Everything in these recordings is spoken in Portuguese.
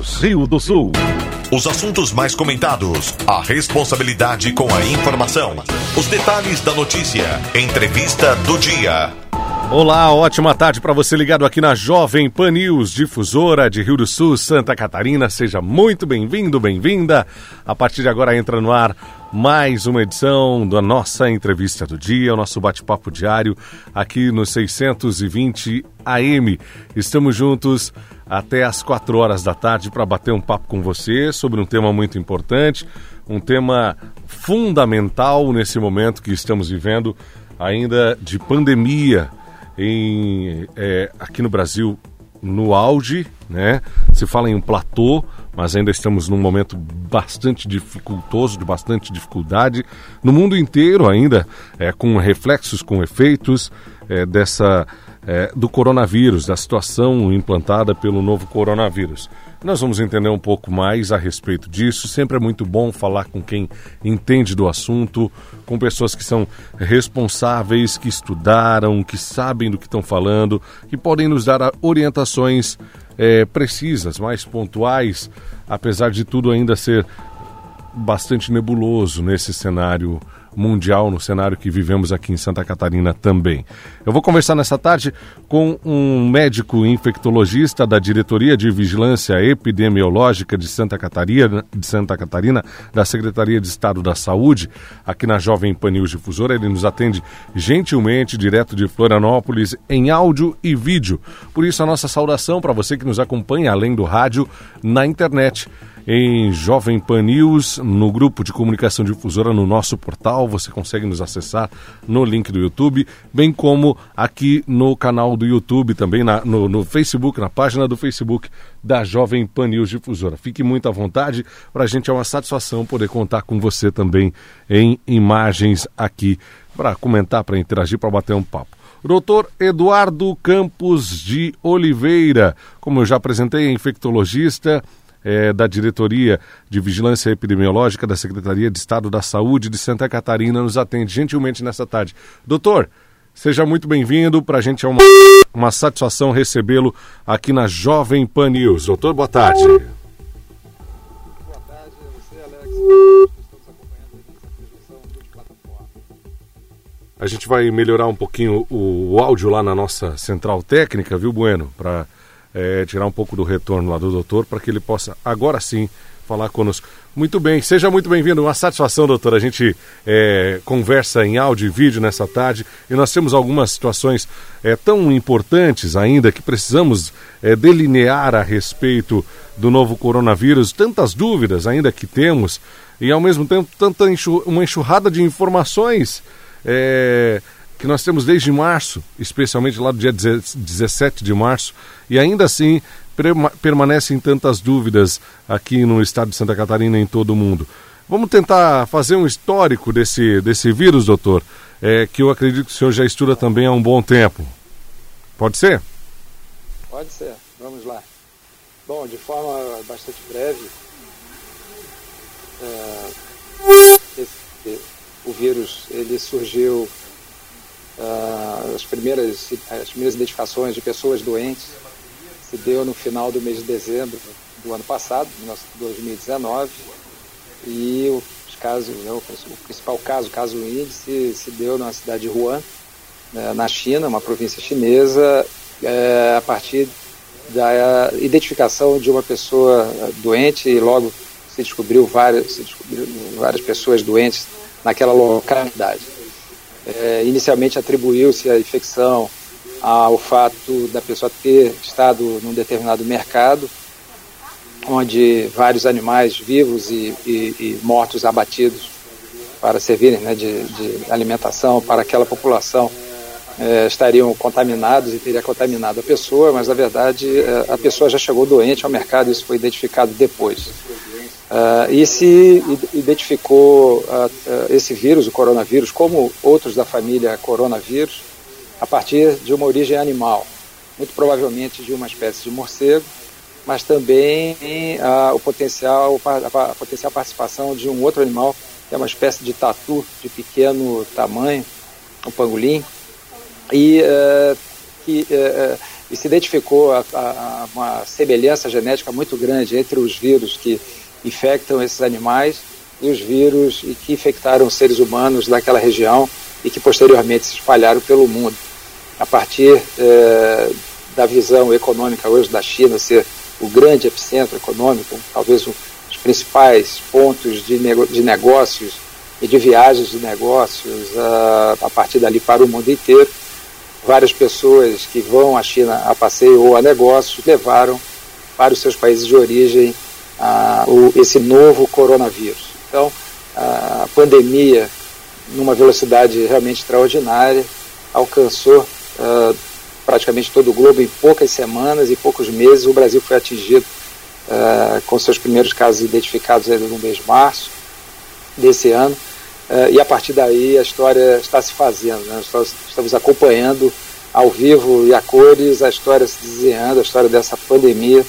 Rio do Sul. Os assuntos mais comentados, a responsabilidade com a informação, os detalhes da notícia, entrevista do dia. Olá, ótima tarde para você ligado aqui na Jovem Pan News, difusora de Rio do Sul, Santa Catarina. Seja muito bem-vindo, bem-vinda. A partir de agora entra no ar mais uma edição da nossa entrevista do dia, o nosso bate-papo diário aqui no 620 AM. Estamos juntos até às 4 horas da tarde para bater um papo com você sobre um tema muito importante, um tema fundamental nesse momento que estamos vivendo ainda de pandemia em, é, aqui no Brasil no auge, né? Se fala em um platô, mas ainda estamos num momento bastante dificultoso, de bastante dificuldade. No mundo inteiro ainda, é, com reflexos, com efeitos é, dessa é, do coronavírus, da situação implantada pelo novo coronavírus. Nós vamos entender um pouco mais a respeito disso. Sempre é muito bom falar com quem entende do assunto, com pessoas que são responsáveis, que estudaram, que sabem do que estão falando, que podem nos dar orientações é, precisas, mais pontuais, apesar de tudo ainda ser bastante nebuloso nesse cenário mundial, no cenário que vivemos aqui em Santa Catarina também. Eu vou conversar nessa tarde com um médico infectologista da Diretoria de Vigilância Epidemiológica de Santa Catarina, de Santa Catarina, da Secretaria de Estado da Saúde, aqui na Jovem Panil Difusora. Ele nos atende gentilmente, direto de Florianópolis, em áudio e vídeo. Por isso, a nossa saudação para você que nos acompanha, além do rádio, na internet em Jovem Pan News, no grupo de comunicação difusora, no nosso portal. Você consegue nos acessar no link do YouTube, bem como aqui no canal do YouTube, também na, no, no Facebook, na página do Facebook da Jovem Pan News Difusora. Fique muito à vontade, para a gente é uma satisfação poder contar com você também em imagens aqui para comentar, para interagir, para bater um papo. Doutor Eduardo Campos de Oliveira, como eu já apresentei, é infectologista, é, da Diretoria de Vigilância Epidemiológica da Secretaria de Estado da Saúde de Santa Catarina nos atende gentilmente nessa tarde. Doutor, seja muito bem-vindo. Para a gente é uma, uma satisfação recebê-lo aqui na Jovem Pan News. Doutor, boa tarde. Boa tarde a você, Alex. A gente vai melhorar um pouquinho o, o áudio lá na nossa central técnica, viu, Bueno? Para é, tirar um pouco do retorno lá do doutor para que ele possa agora sim falar conosco. Muito bem, seja muito bem-vindo. Uma satisfação, doutor. A gente é, conversa em áudio e vídeo nessa tarde e nós temos algumas situações é, tão importantes ainda que precisamos é, delinear a respeito do novo coronavírus. Tantas dúvidas ainda que temos e ao mesmo tempo tanta enxur uma enxurrada de informações. É, que nós temos desde março, especialmente lá do dia 17 de março, e ainda assim permanecem tantas dúvidas aqui no estado de Santa Catarina e em todo o mundo. Vamos tentar fazer um histórico desse, desse vírus, doutor, é, que eu acredito que o senhor já estuda também há um bom tempo. Pode ser? Pode ser, vamos lá. Bom, de forma bastante breve, é, esse, o vírus ele surgiu Uh, as, primeiras, as primeiras identificações de pessoas doentes se deu no final do mês de dezembro do ano passado, 2019, e os casos, né, o principal caso, o caso índice, se deu na cidade de Wuhan, né, na China, uma província chinesa, é, a partir da identificação de uma pessoa doente e logo se descobriu várias, se descobriu várias pessoas doentes naquela localidade. É, inicialmente atribuiu-se a infecção ao fato da pessoa ter estado num determinado mercado, onde vários animais vivos e, e, e mortos abatidos para servirem né, de, de, alimentação para aquela população é, estariam contaminados e teria contaminado a pessoa, mas na verdade é, a pessoa já chegou doente ao mercado, isso foi identificado depois. Uh, e se identificou uh, uh, esse vírus, o coronavírus, como outros da família coronavírus, a partir de uma origem animal, muito provavelmente de uma espécie de morcego, mas também o potencial, a, potencial participação de um outro animal, que é uma espécie de tatu de pequeno tamanho, um pangolim, e que e se identificou a, a, uma semelhança genética muito grande entre os vírus que infectam esses animais e os vírus que infectaram seres humanos daquela região e que posteriormente se espalharam pelo mundo. A partir eh, da visão econômica hoje da China ser o grande epicentro econômico, talvez um dos principais pontos de, nego de negócios e de viagens de negócios uh, a partir dali para o mundo inteiro. Várias pessoas que vão à China a passeio ou a negócios levaram para os seus países de origem uh, o, esse novo coronavírus. Então, a pandemia, numa velocidade realmente extraordinária, alcançou uh, praticamente todo o globo em poucas semanas e poucos meses. O Brasil foi atingido uh, com seus primeiros casos identificados ainda no mês de março desse ano. Uh, e a partir daí a história está se fazendo. Né? Nós estamos acompanhando ao vivo e a cores a história se desenhando, a história dessa pandemia,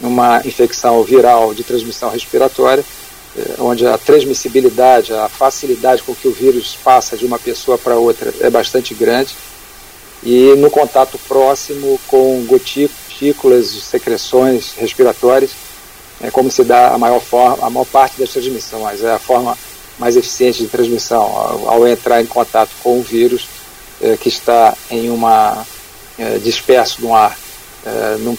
uma infecção viral de transmissão respiratória eh, onde a transmissibilidade, a facilidade com que o vírus passa de uma pessoa para outra é bastante grande. E no contato próximo com gotículas, secreções respiratórias, é como se dá a maior, forma, a maior parte das transmissões, é a forma mais eficiente de transmissão, ao, ao entrar em contato com o vírus é, que está em uma é, disperso no ar, é, num,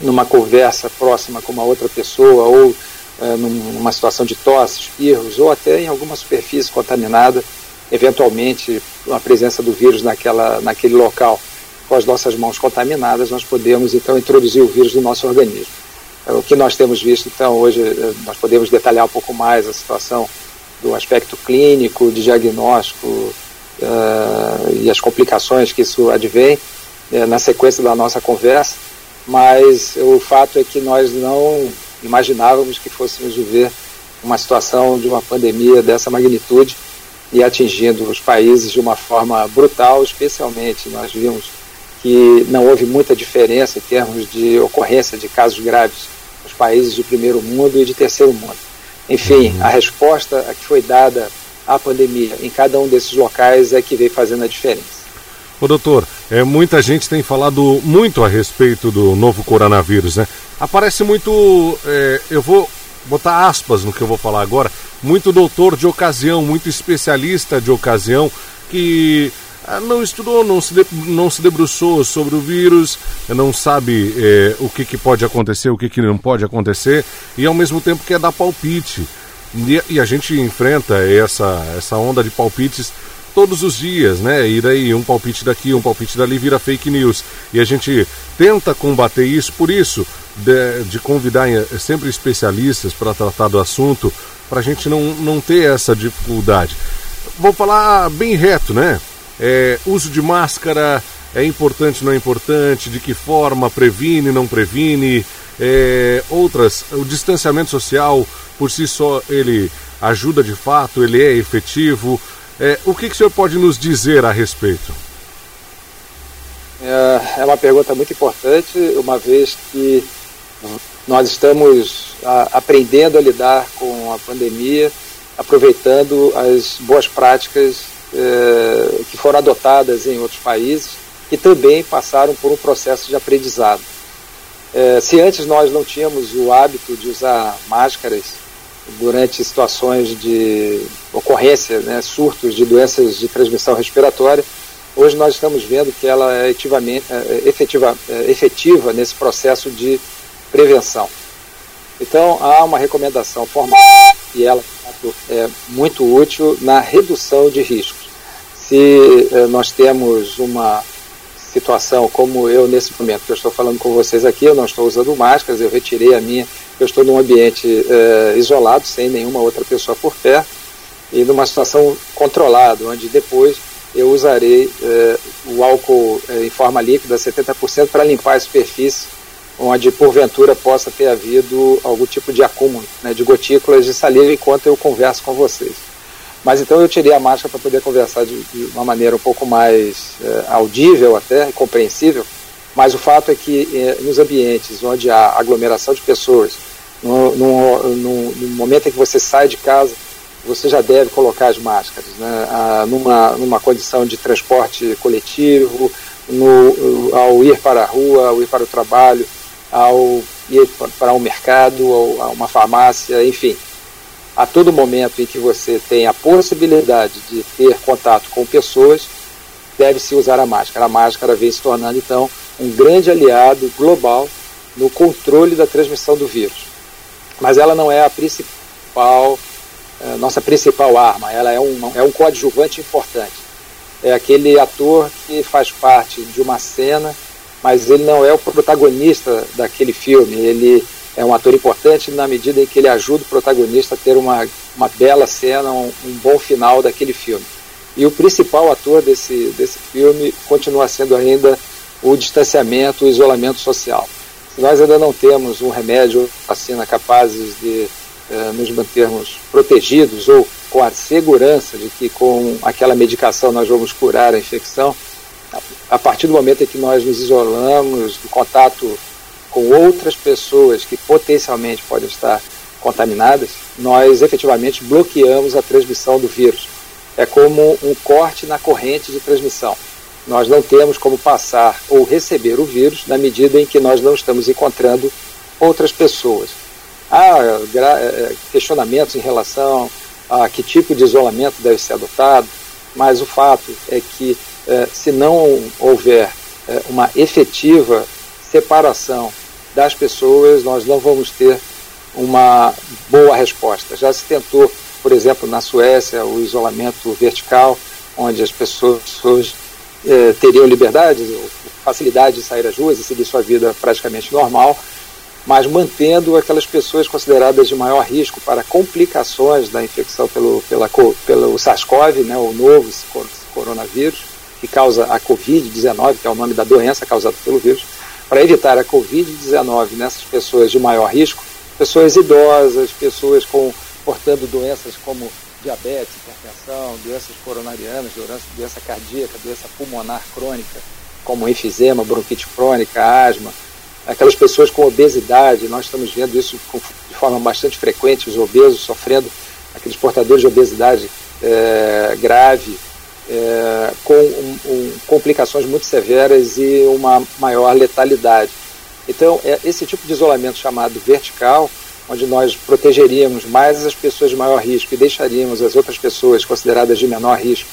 numa conversa próxima com uma outra pessoa ou é, numa situação de tosse, espirros, ou até em alguma superfície contaminada, eventualmente a presença do vírus naquela, naquele local. Com as nossas mãos contaminadas, nós podemos então introduzir o vírus no nosso organismo. É, o que nós temos visto, então, hoje, é, nós podemos detalhar um pouco mais a situação do aspecto clínico, de diagnóstico uh, e as complicações que isso advém na sequência da nossa conversa, mas o fato é que nós não imaginávamos que fôssemos viver uma situação de uma pandemia dessa magnitude e atingindo os países de uma forma brutal, especialmente nós vimos que não houve muita diferença em termos de ocorrência de casos graves nos países de primeiro mundo e de terceiro mundo. Enfim, uhum. a resposta que foi dada à pandemia em cada um desses locais é que veio fazendo a diferença. Ô doutor, é, muita gente tem falado muito a respeito do novo coronavírus, né? Aparece muito, é, eu vou botar aspas no que eu vou falar agora, muito doutor de ocasião, muito especialista de ocasião que ah, não estudou, não se, de, não se debruçou sobre o vírus, não sabe é, o que, que pode acontecer, o que, que não pode acontecer, e ao mesmo tempo quer dar palpite. E, e a gente enfrenta essa, essa onda de palpites todos os dias, né? E daí um palpite daqui, um palpite dali vira fake news. E a gente tenta combater isso, por isso, de, de convidar eh, sempre especialistas para tratar do assunto, para a gente não, não ter essa dificuldade. Vou falar bem reto, né? É, uso de máscara é importante, não é importante? De que forma? Previne, não previne? É, outras, o distanciamento social por si só ele ajuda de fato, ele é efetivo. É, o que, que o senhor pode nos dizer a respeito? É, é uma pergunta muito importante, uma vez que nós estamos aprendendo a lidar com a pandemia, aproveitando as boas práticas é, que foram adotadas em outros países que também passaram por um processo de aprendizado. É, se antes nós não tínhamos o hábito de usar máscaras durante situações de ocorrência, né, surtos de doenças de transmissão respiratória. Hoje nós estamos vendo que ela é, é efetiva, é efetiva nesse processo de prevenção. Então há uma recomendação formal e ela é muito útil na redução de riscos. Se é, nós temos uma situação como eu nesse momento que eu estou falando com vocês aqui, eu não estou usando máscaras, eu retirei a minha eu estou num ambiente uh, isolado, sem nenhuma outra pessoa por perto, e numa situação controlada, onde depois eu usarei uh, o álcool uh, em forma líquida, 70%, para limpar a superfície onde porventura possa ter havido algum tipo de acúmulo né, de gotículas de saliva enquanto eu converso com vocês. Mas então eu tirei a máscara para poder conversar de, de, uma maneira um pouco mais audível até, compreensível, mas o fato é que nos ambientes onde há aglomeração de pessoas, no, no, no, no, momento em que você sai de casa, você já deve colocar as máscaras. Né? Ah, numa, numa condição de transporte coletivo, no, ao ir para a rua, ao ir para o trabalho, ao ir para um mercado, a uma farmácia, enfim. A todo momento em que você tem a possibilidade de ter contato com pessoas, deve-se usar a máscara. A máscara vem se tornando, então, um grande aliado global no controle da transmissão do vírus. Mas ela não é a principal, a eh, nossa principal arma, ela é um, é um coadjuvante importante é aquele ator que faz parte de uma cena, mas ele não é o protagonista daquele filme. Ele é um ator importante na medida em que ele ajuda o protagonista a ter uma, uma bela cena, um, um bom final daquele filme. E o principal ator desse, desse filme continua sendo ainda o distanciamento, o isolamento social. Nós ainda não temos um remédio, vacina capazes de eh, nos mantermos protegidos ou com a segurança de que com aquela medicação nós vamos curar a infecção, a partir do momento em que nós nos isolamos do contato com outras pessoas que potencialmente podem estar contaminadas, nós efetivamente bloqueamos a transmissão do vírus. É como um corte na corrente de transmissão. Nós não temos como passar ou receber o vírus na medida em que nós não estamos encontrando outras pessoas. Há eh, questionamentos em relação a que tipo de isolamento deve ser adotado, mas o fato é que eh, se não houver eh, uma efetiva separação das pessoas, nós não vamos ter uma boa resposta. Já se tentou, por exemplo, na Suécia, o isolamento vertical, onde as pessoas eh, teriam liberdade, facilidade de sair às ruas e seguir sua vida praticamente normal, mas mantendo aquelas pessoas consideradas de maior risco para complicações da infecção pelo, pela, pelo SARS-CoV, né, o novo coronavírus, que causa a Covid-19, que é o nome da doença causada pelo vírus, para evitar a Covid-19 nessas pessoas de maior risco, pessoas idosas, pessoas com, portando doenças como diabetes, hipertensão, doenças coronarianas, doença, doença cardíaca, doença pulmonar crônica, como enfisema, bronquite crônica, asma, aquelas pessoas com obesidade, nós estamos vendo isso de forma bastante frequente, os obesos sofrendo, aqueles portadores de obesidade é, grave, é, com um, um, complicações muito severas e uma maior letalidade. Então, é esse tipo de isolamento chamado vertical, onde nós protegeríamos mais as pessoas de maior risco e deixaríamos as outras pessoas consideradas de menor risco,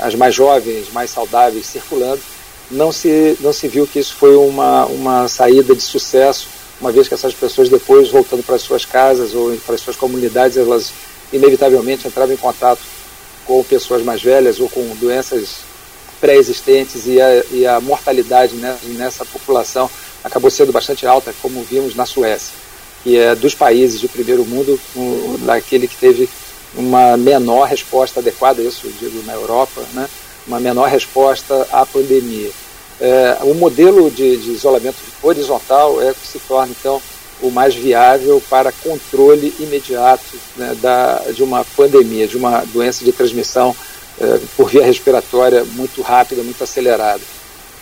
as mais jovens, mais saudáveis, circulando, não se, não se viu que isso foi uma, uma saída de sucesso, uma vez que essas pessoas depois, voltando para suas casas ou para suas comunidades, elas inevitavelmente entravam em contato com pessoas mais velhas ou com doenças pré-existentes e a, e a mortalidade nessa população acabou sendo bastante alta, como vimos na Suécia, que é dos países de primeiro mundo, um, daquele que teve uma menor resposta adequada, isso digo na Europa, né? uma menor resposta à pandemia. É, o modelo de, de, isolamento horizontal é que se torna, então, o mais viável para controle imediato né, da, de uma pandemia, de uma doença de transmissão é, por via respiratória muito rápida, muito acelerada.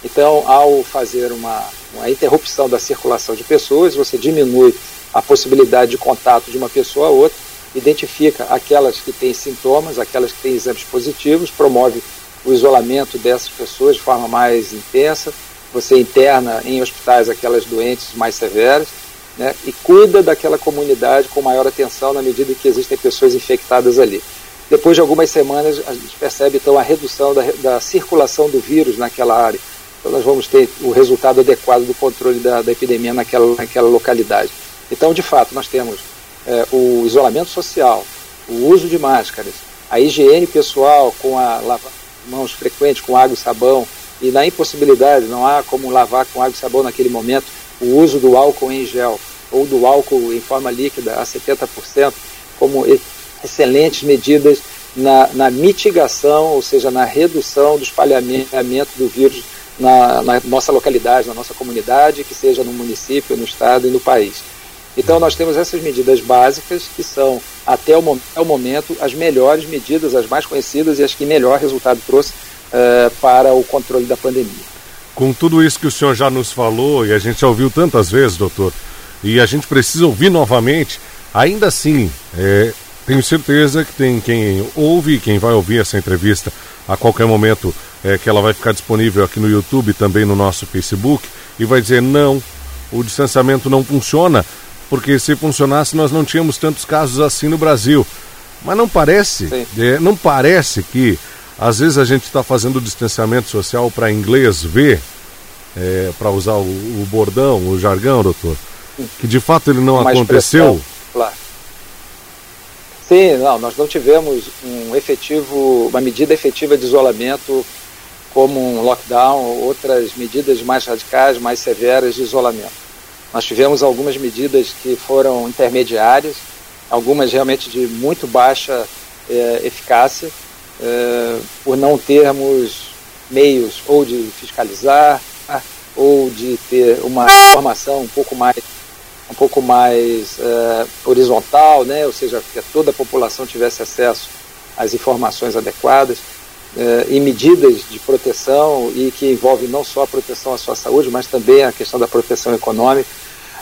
Então, ao fazer uma, uma interrupção da circulação de pessoas, você diminui a possibilidade de contato de uma pessoa a outra, identifica aquelas que têm sintomas, aquelas que têm exames positivos, promove o isolamento dessas pessoas de forma mais intensa, você interna em hospitais aquelas doentes mais severas, né, e cuida daquela comunidade com maior atenção na medida que existem pessoas infectadas ali. Depois de algumas semanas, a gente percebe então a redução da, da circulação do vírus naquela área. Então, nós vamos ter o resultado adequado do controle da, da epidemia naquela, naquela localidade. Então, de fato, nós temos é, o isolamento social, o uso de máscaras, a higiene pessoal com a lavagem mãos frequentes com água e sabão e na impossibilidade, não há como lavar com água e sabão naquele momento, o uso do álcool em gel ou do álcool em forma líquida a 70%, como excelentes medidas na, na mitigação, ou seja, na redução do espalhamento do vírus na, na, nossa localidade, na nossa comunidade, que seja no município, no estado e no país. Então nós temos essas medidas básicas que são até o, o momento as melhores medidas, as mais conhecidas e as que melhor resultado trouxe uh, para o controle da pandemia. Com tudo isso que o senhor já nos falou e a gente já ouviu tantas vezes, doutor, e a gente precisa ouvir novamente, ainda assim, é, tenho certeza que tem quem ouve e quem vai ouvir essa entrevista a qualquer momento é, que ela vai ficar disponível aqui no YouTube também no nosso Facebook e vai dizer não, o distanciamento não funciona, porque se funcionasse nós não tínhamos tantos casos assim no Brasil. Mas não parece, é, não parece que às vezes a gente está fazendo distanciamento social para inglês ver, é, para usar o, o, bordão, o jargão, doutor, que de fato ele não Uma aconteceu. Claro. Sim, não, nós não tivemos um efetivo, uma medida efetiva de isolamento como um lockdown ou outras medidas mais radicais, mais severas de isolamento. Nós tivemos algumas medidas que foram intermediárias, algumas realmente de muito baixa é, eficácia, é, por não termos meios ou de fiscalizar ou de ter uma informação um pouco mais um pouco mais é, horizontal, né? ou seja, que toda a população tivesse acesso às informações adequadas eh, e medidas de proteção e que envolvem não só a proteção à sua saúde, mas também a questão da proteção econômica.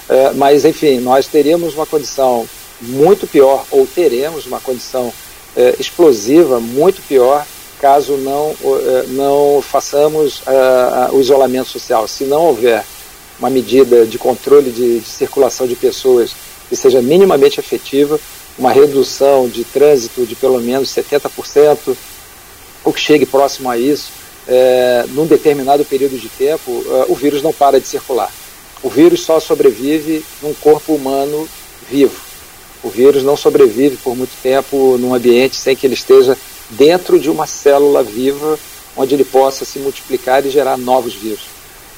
Eh, mas, enfim, nós teríamos uma condição muito pior, ou teremos uma condição eh, explosiva muito pior, caso não, eh, não façamos o isolamento social. Se não houver uma medida de controle de, de circulação de pessoas que seja minimamente efetiva, uma redução de trânsito de pelo menos 70%, ou que chegue próximo a isso, é, num determinado período de tempo, é, o vírus não para de circular. O vírus só sobrevive num corpo humano vivo. O vírus não sobrevive por muito tempo num ambiente sem que ele esteja dentro de uma célula viva onde ele possa se multiplicar e gerar novos vírus.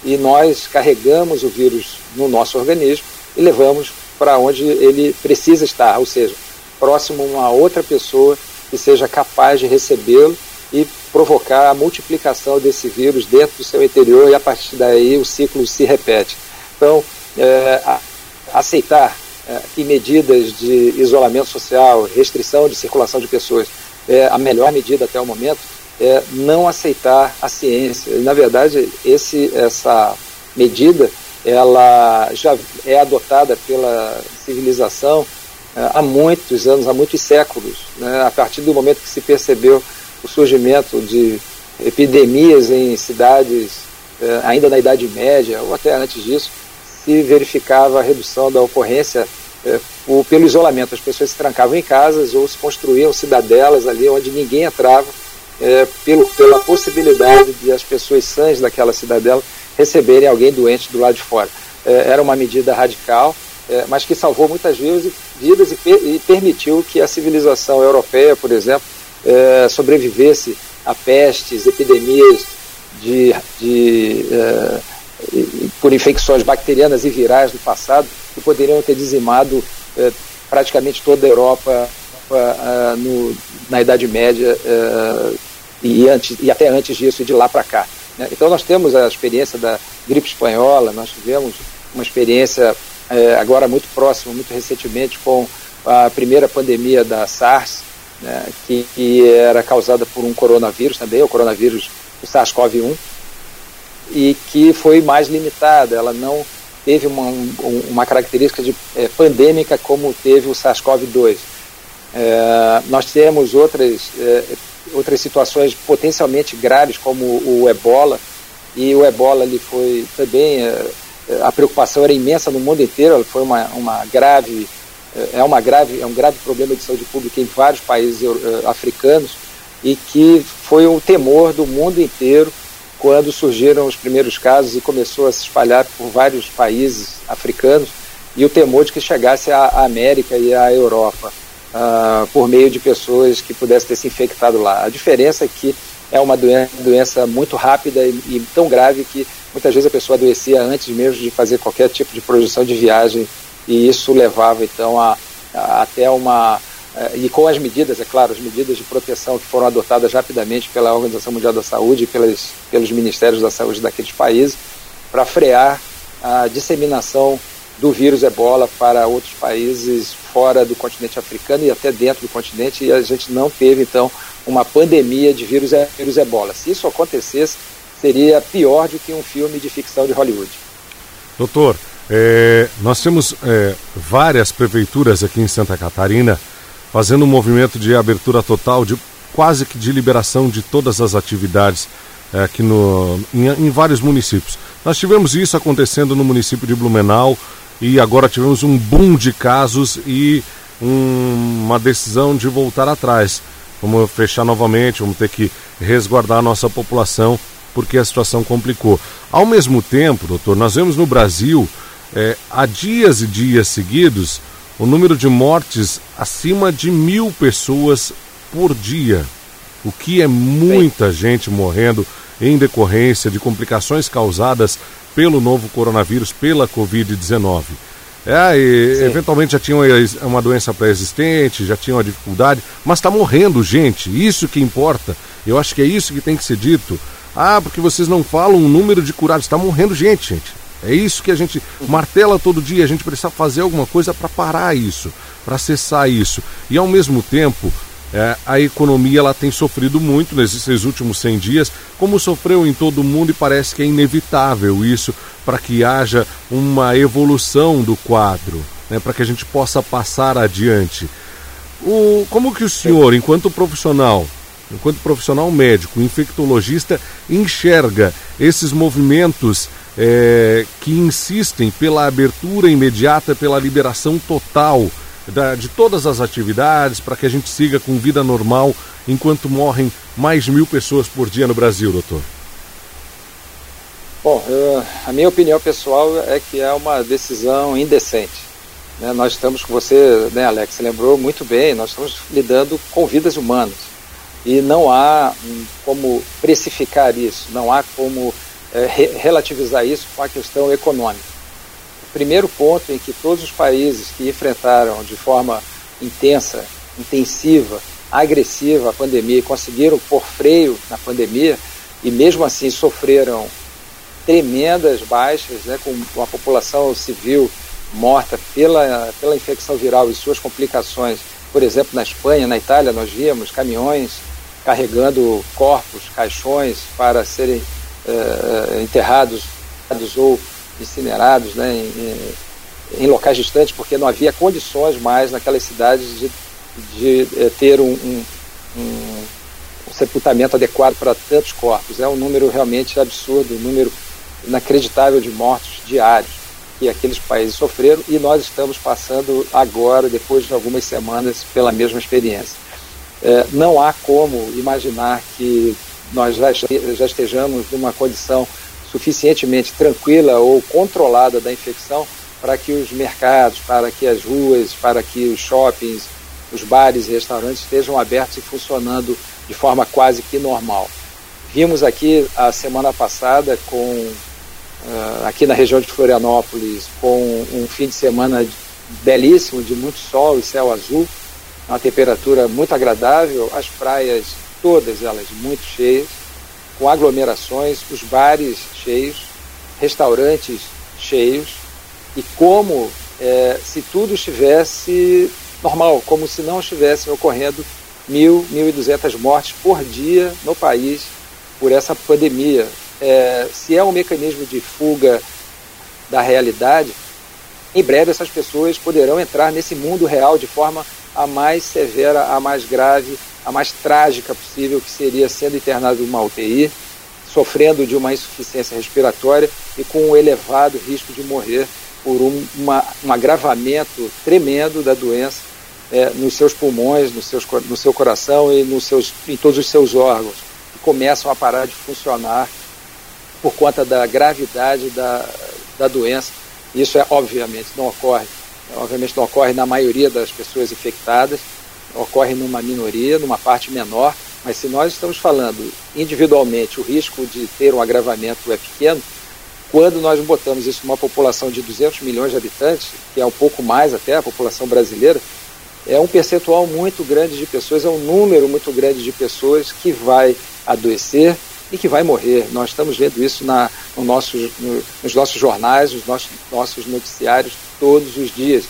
E nós carregamos o vírus no nosso organismo e levamos para onde ele precisa estar, ou seja, próximo a uma outra pessoa que seja capaz de recebê-lo e provocar a multiplicação desse vírus dentro do seu interior e a partir daí o ciclo se repete. Então, é, aceitar é, que medidas de isolamento social, restrição de circulação de pessoas, é a melhor medida até o momento, é não aceitar a ciência. Na verdade, esse, essa medida ela já é adotada pela civilização é, há muitos anos, há muitos séculos, né? a partir do momento que se percebeu o surgimento de epidemias em cidades eh, ainda na Idade Média ou até antes disso, se verificava a redução da ocorrência eh, pelo isolamento. As pessoas se trancavam em casas ou se construíam cidadelas ali onde ninguém entrava, eh, pela possibilidade de as pessoas sãs daquela cidadela receberem alguém doente do lado de fora. era uma medida radical, mas que salvou muitas vidas, vidas e, e permitiu que a civilização europeia, por exemplo, é, sobrevivesse a pestes, epidemias de, de é, por infecções bacterianas e virais do passado, que poderiam ter dizimado é, praticamente toda a Europa no, na Idade Média e, antes, e até antes disso, e de lá para cá. Né? Então nós temos a experiência da gripe espanhola, nós tivemos uma experiência agora muito próxima, muito recentemente, com a primeira pandemia da SARS, né, que, que, era causada por um coronavírus também, o coronavírus, o SARS-CoV-1, e que foi mais limitada, ela não teve uma, uma característica de é, pandêmica como teve o SARS-CoV-2. É, nós temos outras, é, outras situações potencialmente graves, como o ebola, e o ebola ele foi também, é, a preocupação era imensa no mundo inteiro, foi uma, uma grave é, uma grave, é um grave problema de saúde pública em vários países uh, africanos e que foi um temor do mundo inteiro quando surgiram os primeiros casos e começou a se espalhar por vários países africanos e o temor de que chegasse à América e à Europa uh, por meio de pessoas que pudessem ter se infectado lá. A diferença é que é uma doença, doença muito rápida e, e, tão grave que muitas vezes a pessoa adoecia antes mesmo de fazer qualquer tipo de projeção de viagem e isso levava então a, a até uma eh, e com as medidas, é claro, as medidas de proteção que foram adotadas rapidamente pela Organização Mundial da Saúde e pelas, pelos ministérios da saúde daqueles países, para frear a disseminação do vírus ebola para outros países fora do continente africano e até dentro do continente, e a gente não teve, então, uma pandemia de vírus, vírus ebola. Se isso acontecesse, seria pior do que um filme de ficção de Hollywood. Doutor, é, nós temos é, várias prefeituras aqui em Santa Catarina fazendo um movimento de abertura total, de quase que de liberação de todas as atividades é, aqui no, em, em vários municípios. Nós tivemos isso acontecendo no município de Blumenau e agora tivemos um boom de casos e um, uma decisão de voltar atrás. Vamos fechar novamente, vamos ter que resguardar a nossa população porque a situação complicou. Ao mesmo tempo, doutor, nós vemos no Brasil, é, há dias e dias seguidos, o número de mortes acima de mil pessoas por dia, o que é muita gente morrendo em decorrência de complicações causadas pelo novo coronavírus, pela Covid-19. É, eventualmente já tinha uma doença pré-existente, já tinha uma dificuldade, mas está morrendo gente, isso que importa. Eu acho que é isso que tem que ser dito. Ah, porque vocês não falam o número de curados, está morrendo gente, gente. É isso que a gente martela todo dia, a gente precisa fazer alguma coisa para parar isso, para cessar isso. E ao mesmo tempo, é, a economia ela tem sofrido muito nesses últimos 100 dias, como sofreu em todo o mundo e parece que é inevitável isso para que haja uma evolução do quadro, né, para que a gente possa passar adiante. O, como que o senhor, enquanto profissional, enquanto profissional médico, infectologista, enxerga esses movimentos é, que insistem pela abertura imediata, pela liberação total da, de todas as atividades para que a gente siga com vida normal enquanto morrem mais mil pessoas por dia no Brasil, doutor? Bom, eu, a minha opinião pessoal é que é uma decisão indecente. Né? Nós estamos, com você, né, Alex, lembrou muito bem, nós estamos lidando com vidas humanas. E não há como precificar isso, não há como é, re relativizar isso com a questão econômica primeiro ponto em que todos os países que enfrentaram de forma intensa, intensiva, agressiva a pandemia e conseguiram pôr freio na pandemia e mesmo assim sofreram tremendas baixas, né, com uma população civil morta pela, pela infecção viral e suas complicações. Por exemplo, na Espanha, na Itália, nós vimos caminhões carregando corpos, caixões para serem uh, enterrados ou incinerados né, em, em, locais distantes, porque não havia condições mais naquelas cidades de, de é, ter um, um, um, sepultamento adequado para tantos corpos. É um número realmente absurdo, um número inacreditável de mortos diários que aqueles países sofreram e nós estamos passando agora, depois de algumas semanas, pela mesma experiência. É, não há como imaginar que nós já, estejamos numa condição suficientemente tranquila ou controlada da infecção para que os mercados, para que as ruas, para que os shoppings, os bares e restaurantes estejam abertos e funcionando de forma quase que normal. Vimos aqui a semana passada com uh, aqui na região de Florianópolis com um fim de semana belíssimo de muito sol e céu azul, uma temperatura muito agradável, as praias todas elas muito cheias com aglomerações, os bares cheios, restaurantes cheios, e como é, se tudo estivesse normal, como se não estivessem ocorrendo mil, mil e duzentas mortes por dia no país por essa pandemia. É, se é um mecanismo de fuga da realidade, em breve essas pessoas poderão entrar nesse mundo real de forma a mais severa, a mais grave, a mais trágica possível, que seria sendo internado em uma UTI, sofrendo de uma insuficiência respiratória e com um elevado risco de morrer por um, uma, um agravamento tremendo da doença é, nos seus pulmões, nos seus, no seu coração e nos seus, em todos os seus órgãos, que começam a parar de funcionar por conta da gravidade da, da doença. Isso é obviamente não ocorre, obviamente não ocorre na maioria das pessoas infectadas, ocorre numa minoria, numa parte menor, mas se nós estamos falando individualmente, o risco de ter um agravamento é pequeno, quando nós botamos isso numa população de 200 milhões de habitantes, que é um pouco mais até a população brasileira, é um percentual muito grande de pessoas, é um número muito grande de pessoas que vai adoecer e que vai morrer. Nós estamos vendo isso na, no nosso, no, nos nossos jornais, nos nossos, nossos noticiários todos os dias.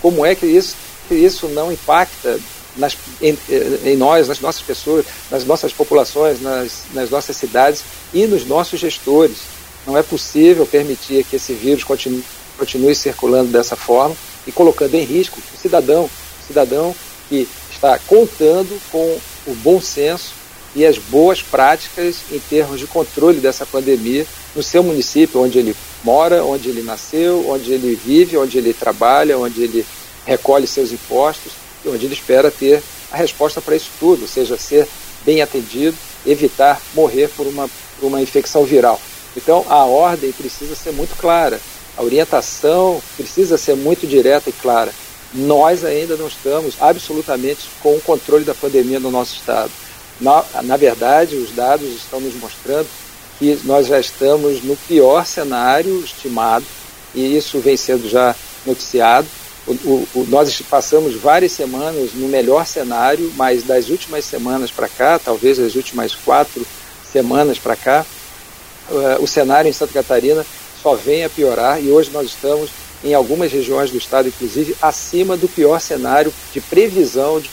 Como é que isso, que isso não impacta nas, em, em, nós, nas nossas pessoas, nas nossas populações, nas, nas nossas cidades e nos nossos gestores. Não é possível permitir que esse vírus continue, continue circulando dessa forma e colocando em risco o cidadão, o cidadão que está contando com o bom senso e as boas práticas em termos de controle dessa pandemia no seu município, onde ele mora, onde ele nasceu, onde ele vive, onde ele trabalha, onde ele recolhe seus impostos onde ele espera ter a resposta para isso tudo, ou seja, ser bem atendido, evitar morrer por uma, por uma infecção viral. Então, a ordem precisa ser muito clara, a orientação precisa ser muito direta e clara. Nós ainda não estamos absolutamente com o controle da pandemia no nosso estado. Na, na verdade, os dados estão nos mostrando que nós já estamos no pior cenário estimado, e isso vem sendo já noticiado. O, o, nós passamos várias semanas no melhor cenário, mas das últimas semanas para cá, talvez as últimas quatro semanas para cá, uh, o cenário em Santa Catarina só vem a piorar e hoje nós estamos em algumas regiões do estado, inclusive, acima do pior cenário de previsão de,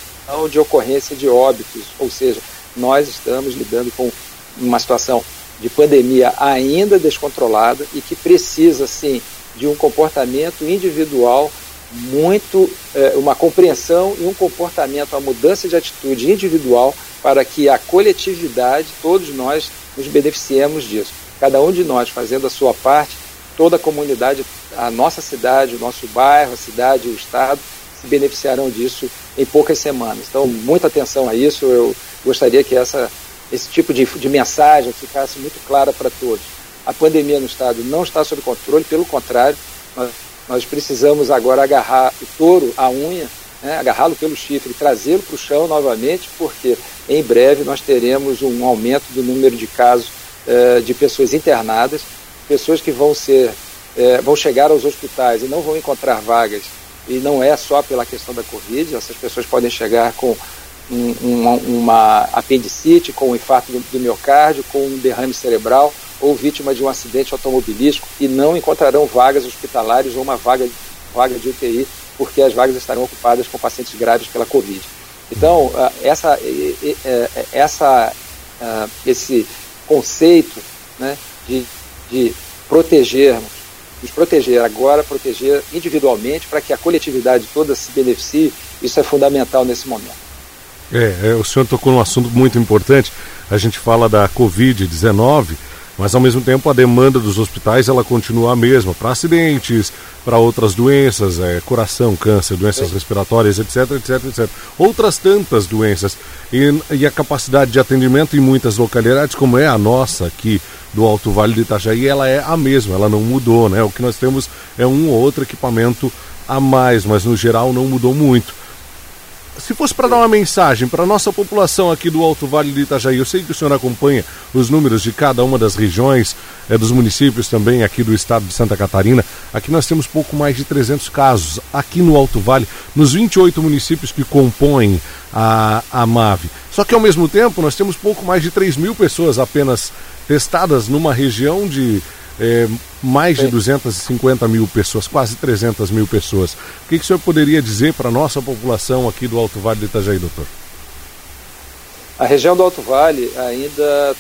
de ocorrência de óbitos, ou seja, nós estamos lidando com uma situação de pandemia ainda descontrolada e que precisa, sim, de um comportamento individual muito, é, uma compreensão e um comportamento, uma mudança de atitude individual para que a coletividade, todos nós, nos beneficiemos disso. Cada um de nós fazendo a sua parte, toda a comunidade, a nossa cidade, o nosso bairro, a cidade, o estado, se beneficiarão disso em poucas semanas. Então, muita atenção a isso. Eu gostaria que essa, esse tipo de, de mensagem ficasse muito clara para todos. A pandemia no estado não está sob controle, pelo contrário, nós, nós precisamos agora agarrar o touro à unha, né, agarrá-lo pelo chifre trazê-lo para o chão novamente, porque em breve nós teremos um aumento do número de casos eh, de pessoas internadas, pessoas que vão ser eh, vão chegar aos hospitais e não vão encontrar vagas e não é só pela questão da Covid, essas pessoas podem chegar com um, uma, uma, apendicite, com um infarto do, do, miocárdio, com um derrame cerebral ou vítima de um acidente automobilístico e não encontrarão vagas hospitalares ou uma vaga, vaga de UTI, porque as vagas estarão ocupadas com pacientes graves pela Covid. Então, ah, essa, essa, ah, esse conceito né, de, de protegermos nos proteger agora, proteger individualmente para que a coletividade toda se beneficie, isso é fundamental nesse momento. É, é, o senhor tocou num assunto muito importante. A gente fala da Covid-19, mas ao mesmo tempo a demanda dos hospitais ela continua a mesma para acidentes, para outras doenças, é, coração, câncer, doenças é. respiratórias, etc, etc, etc. Outras tantas doenças. E, e, a capacidade de atendimento em muitas localidades, como é a nossa aqui do Alto Vale do Itajaí, ela é a mesma, ela não mudou, né? O que nós temos é um ou outro equipamento a mais, mas no geral não mudou muito. Se fosse para dar uma mensagem para a nossa população aqui do Alto Vale do Itajaí, eu sei que o senhor acompanha os números de cada uma das regiões, é, dos municípios também aqui do estado de Santa Catarina. Aqui nós temos pouco mais de 300 casos, aqui no Alto Vale, nos 28 municípios que compõem a, a MAVE. Só que ao mesmo tempo nós temos pouco mais de 3 mil pessoas apenas testadas numa região de é, mais de 250 mil pessoas, quase 300 mil pessoas. O que, que o senhor poderia dizer para a nossa população aqui do Alto Vale do Itajaí, doutor? A região do Alto Vale ainda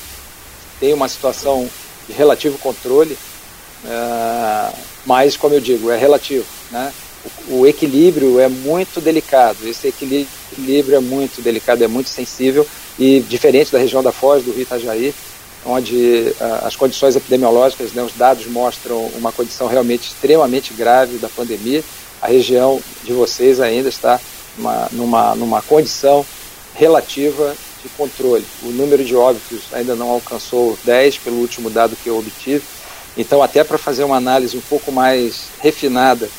tem uma situação de relativo controle, uh, mas, como eu digo, é relativo. Né? O, o, equilíbrio é muito delicado, esse equilíbrio é muito delicado, é muito sensível e diferente da região da Foz, do Rio Itajaí, onde uh, as condições epidemiológicas, né, os dados mostram uma condição realmente extremamente grave da pandemia. A região de vocês ainda está uma, numa, numa condição relativa de controle. O número de óbitos ainda não alcançou 10, pelo último dado que eu obtive. Então, até para fazer uma análise um pouco mais refinada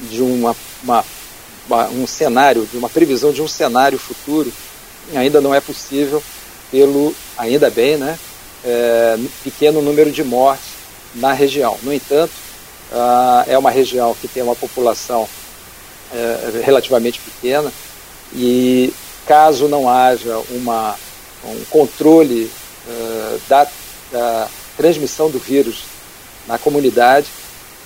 de uma, uma, uma, um cenário, de uma previsão de um cenário futuro, ainda não é possível pelo, ainda bem, né, é, pequeno número de mortes na região. No entanto, uh, é uma região que tem uma população é, relativamente pequena e caso não haja uma, um controle uh, da, da transmissão do vírus na comunidade,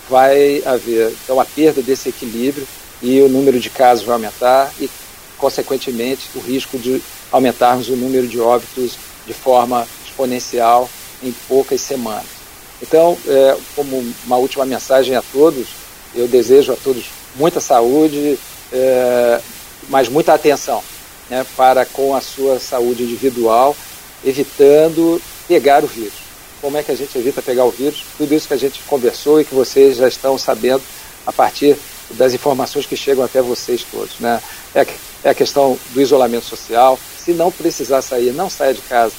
vai haver então a perda desse equilíbrio e o número de casos vai aumentar e, consequentemente, o risco de aumentarmos o número de óbitos de forma exponencial em poucas semanas. Então, é, como uma última mensagem a todos, eu desejo a todos muita saúde, é, mas muita atenção né, para com a sua saúde individual evitando pegar o vírus. Como é que a gente evita pegar o vírus? Tudo isso que a gente conversou e que vocês já estão sabendo a partir das informações que chegam até vocês todos. Né? É, é a questão do isolamento social. Se não precisar sair, não saia de casa.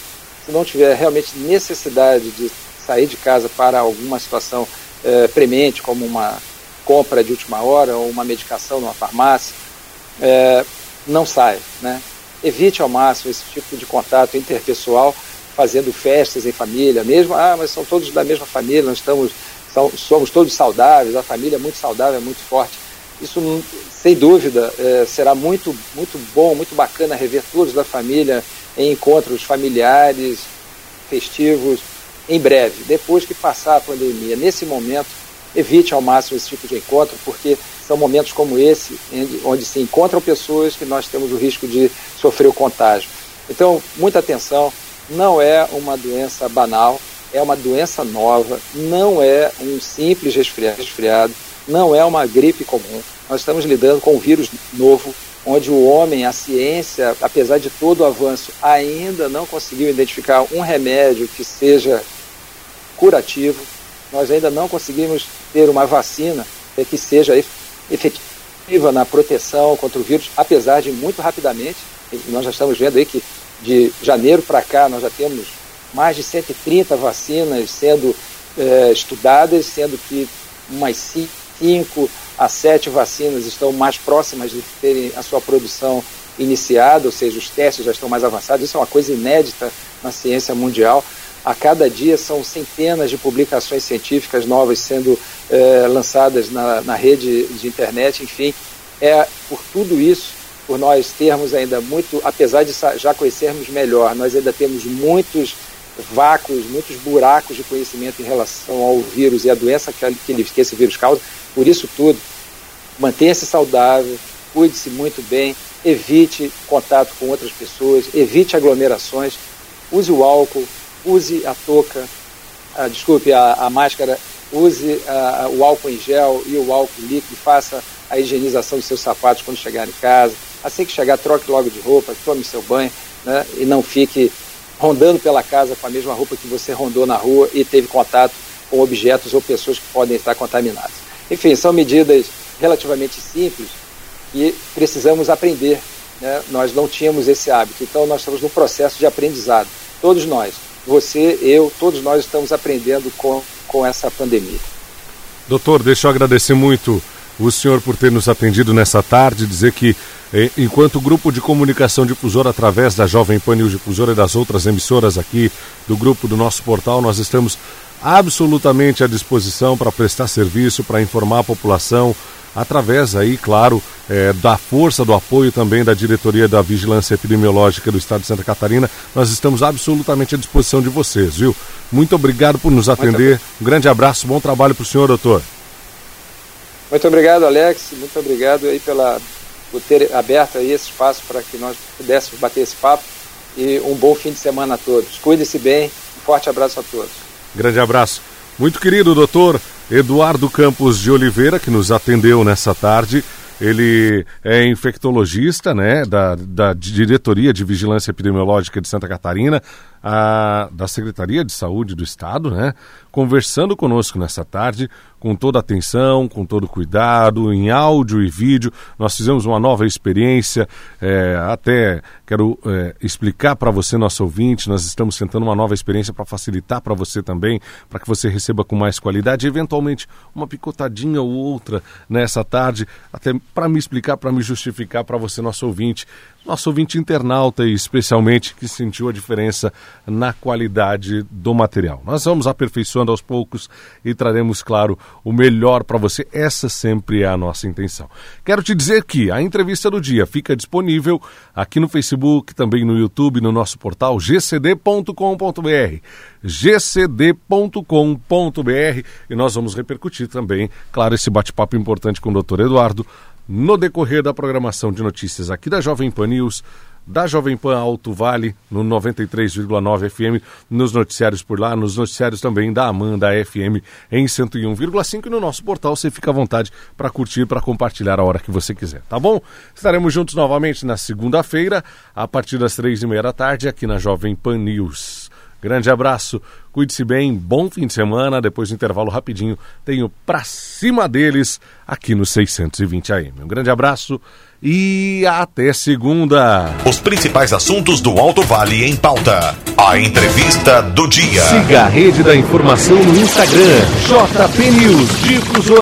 Não tiver realmente necessidade de sair de casa para alguma situação é, premente, como uma compra de última hora ou uma medicação numa farmácia, é, não saia. Né? Evite ao máximo esse tipo de contato interpessoal, fazendo festas em família, mesmo, ah, mas são todos da mesma família, nós estamos, são, somos todos saudáveis, a família é muito saudável, é muito forte. Isso, sem dúvida, é, será muito, muito bom, muito bacana rever todos da família em encontros familiares, festivos, em breve, depois que passar a pandemia. Nesse momento, evite ao máximo esse tipo de encontro, porque são momentos como esse, onde se encontram pessoas que nós temos o risco de sofrer o contágio. Então, muita atenção, não é uma doença banal, é uma doença nova, não é um simples resfriado, não é uma gripe comum. Nós estamos lidando com um vírus novo, onde o homem, a ciência, apesar de todo o avanço, ainda não conseguiu identificar um remédio que seja curativo. Nós ainda não conseguimos ter uma vacina que seja efetiva na proteção contra o vírus, apesar de muito rapidamente, nós já estamos vendo aí que de janeiro para cá nós já temos mais de 130 vacinas sendo é, estudadas, sendo que umas 5 a 7 vacinas estão mais próximas de terem a sua produção iniciada, ou seja, os testes já estão mais avançados. Isso é uma coisa inédita na ciência mundial. A cada dia são centenas de publicações científicas novas sendo é, lançadas na, na rede de internet, enfim. É por tudo isso, por nós termos ainda muito, apesar de já conhecermos melhor, nós ainda temos muitos vácuos, muitos buracos de conhecimento em relação ao vírus e à doença que, que esse vírus causa. Por isso tudo, mantenha-se saudável, cuide-se muito bem, evite contato com outras pessoas, evite aglomerações, use o álcool, use a touca, a, desculpe, a, a máscara, use a, o álcool em gel e o álcool líquido, faça a higienização dos seus sapatos quando chegar em casa. Assim que chegar, troque logo de roupa, tome seu banho né, e não fique rondando pela casa com a mesma roupa que você rondou na rua e teve contato com objetos ou pessoas que podem estar contaminadas. Enfim, são medidas relativamente simples e precisamos aprender. Né? Nós não tínhamos esse hábito, então nós estamos no processo de aprendizado. Todos nós, você, eu, todos nós estamos aprendendo com, com essa pandemia. Doutor, deixa eu agradecer muito o senhor por ter nos atendido nessa tarde, dizer que enquanto grupo de comunicação difusora através da Jovem Pan News Difusora e das outras emissoras aqui do grupo do nosso portal, nós estamos absolutamente à disposição para prestar serviço, para informar a população, através aí, claro, é, da força do apoio também da diretoria da Vigilância Epidemiológica do Estado de Santa Catarina. Nós estamos absolutamente à disposição de vocês, viu? Muito obrigado por nos atender. Um grande abraço, bom trabalho para o senhor, doutor. Muito obrigado, Alex. Muito obrigado aí pela por ter aberto aí esse espaço para que nós pudéssemos bater esse papo e um bom fim de semana a todos. Cuide-se bem. Um forte abraço a todos. Grande abraço. Muito querido doutor Eduardo Campos de Oliveira, que nos atendeu nessa tarde. Ele é infectologista, né, da, da Diretoria de Vigilância Epidemiológica de Santa Catarina, a, da Secretaria de Saúde do Estado, né, conversando conosco nessa tarde, com toda atenção, com todo cuidado, em áudio e vídeo. Nós fizemos uma nova experiência, é, até quero é, explicar para você, nosso ouvinte, nós estamos tentando uma nova experiência para facilitar para você também, para que você receba com mais qualidade, eventualmente uma picotadinha ou outra nessa tarde, até para me explicar, para me justificar para você, nosso ouvinte, nosso ouvinte internauta e especialmente que sentiu a diferença na qualidade do material. Nós vamos aperfeiçoando aos poucos e traremos, claro, o melhor para você. Essa sempre é a nossa intenção. Quero te dizer que a entrevista do dia fica disponível aqui no Facebook, também no YouTube, no nosso portal gcd.com.br gcd.com.br e nós vamos repercutir também, claro, esse bate-papo importante com o Dr. Eduardo no decorrer da programação de notícias aqui da Jovem Pan News, da Jovem Pan Alto Vale, no 93,9 FM, nos noticiários por lá, nos noticiários também da Amanda FM em 101,5 e no nosso portal você fica à vontade para curtir, para compartilhar a hora que você quiser, tá bom? Estaremos juntos novamente na segunda-feira, a partir das três e meia da tarde, aqui na Jovem Pan News. Grande abraço, cuide-se bem, bom fim de semana. Depois do intervalo rapidinho, tenho pra cima deles aqui no 620 AM. Um grande abraço e até segunda. Os principais assuntos do Alto Vale em pauta. A entrevista do dia. Siga a rede da informação no Instagram, JP News Difusor.